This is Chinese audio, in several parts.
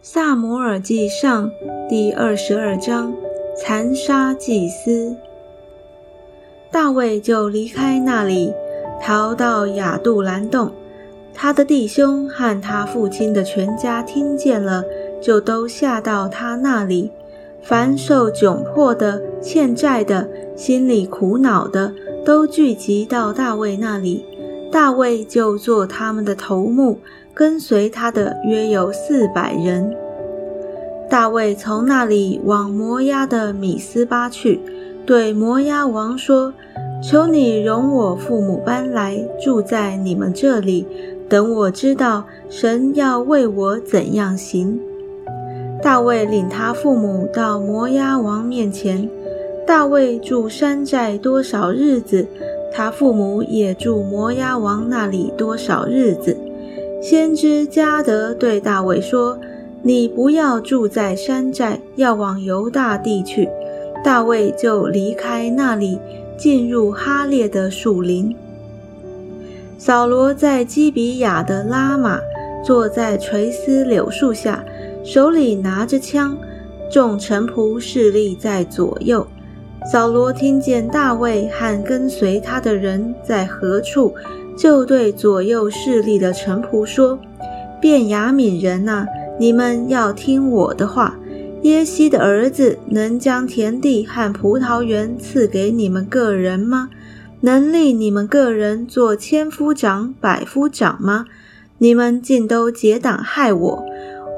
萨摩尔记上第二十二章残杀祭司。大卫就离开那里，逃到亚杜兰洞。他的弟兄和他父亲的全家听见了，就都下到他那里。凡受窘迫的、欠债的、心里苦恼的，都聚集到大卫那里。大卫就做他们的头目，跟随他的约有四百人。大卫从那里往摩押的米斯巴去，对摩押王说：“求你容我父母搬来住在你们这里，等我知道神要为我怎样行。”大卫领他父母到摩押王面前。大卫住山寨多少日子？他父母也住摩押王那里多少日子？先知加德对大卫说：“你不要住在山寨，要往犹大地去。”大卫就离开那里，进入哈列的树林。扫罗在基比亚的拉玛坐在垂丝柳树下，手里拿着枪，众臣仆侍立在左右。扫罗听见大卫和跟随他的人在何处，就对左右势力的臣仆说：“便雅悯人呐，你们要听我的话。耶西的儿子能将田地和葡萄园赐给你们个人吗？能立你们个人做千夫长、百夫长吗？你们竟都结党害我！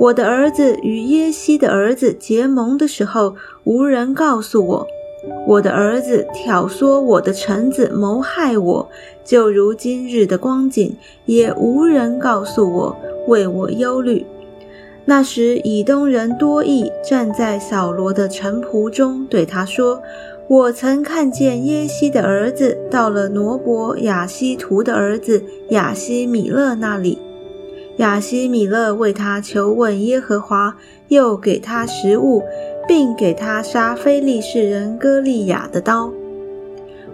我的儿子与耶西的儿子结盟的时候，无人告诉我。”我的儿子挑唆我的臣子谋害我，就如今日的光景，也无人告诉我，为我忧虑。那时以东人多益站在扫罗的臣仆中，对他说：“我曾看见耶西的儿子到了挪伯亚西图的儿子亚西米勒那里，亚西米勒为他求问耶和华，又给他食物。”并给他杀非利士人歌利亚的刀，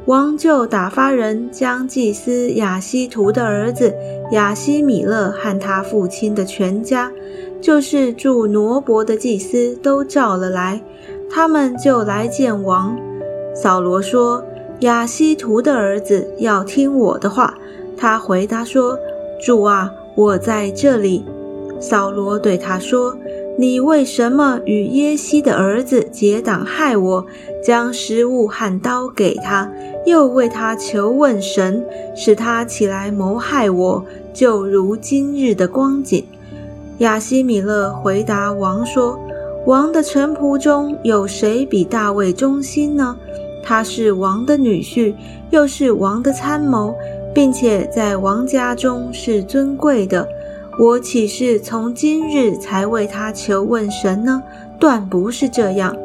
王就打发人将祭司亚西图的儿子亚西米勒和他父亲的全家，就是住挪伯的祭司都召了来，他们就来见王。扫罗说：“亚西图的儿子要听我的话。”他回答说：“主啊，我在这里。”扫罗对他说。你为什么与耶西的儿子结党害我，将食物和刀给他，又为他求问神，使他起来谋害我，就如今日的光景？亚西米勒回答王说：“王的臣仆中有谁比大卫忠心呢？他是王的女婿，又是王的参谋，并且在王家中是尊贵的。”我岂是从今日才为他求问神呢？断不是这样。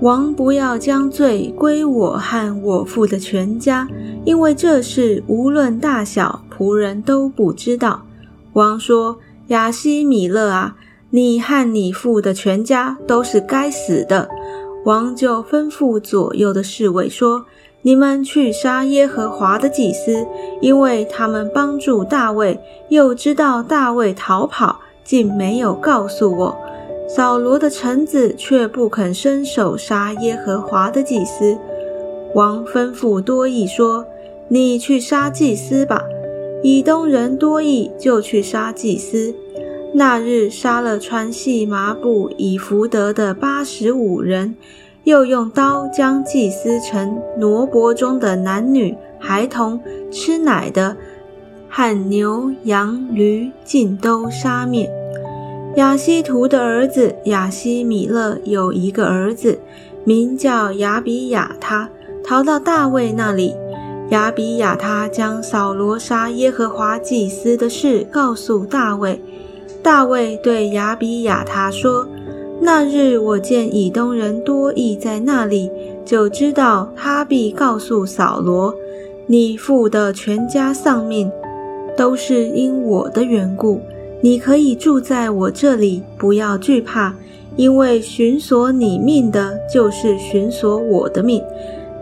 王不要将罪归我和我父的全家，因为这事无论大小，仆人都不知道。王说：“亚西米勒啊，你和你父的全家都是该死的。”王就吩咐左右的侍卫说。你们去杀耶和华的祭司，因为他们帮助大卫，又知道大卫逃跑，竟没有告诉我。扫罗的臣子却不肯伸手杀耶和华的祭司。王吩咐多益说：“你去杀祭司吧。”以东人多益就去杀祭司。那日杀了穿细麻布以福德的八十五人。又用刀将祭司城挪伯中的男女孩童、吃奶的和牛羊驴尽都杀灭。亚西图的儿子亚西米勒有一个儿子，名叫亚比亚他，逃到大卫那里。亚比亚他将扫罗杀耶和华祭司的事告诉大卫。大卫对亚比亚他说。那日我见以东人多益在那里，就知道他必告诉扫罗：“你父的全家丧命，都是因我的缘故。你可以住在我这里，不要惧怕，因为寻索你命的，就是寻索我的命。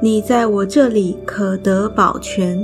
你在我这里可得保全。”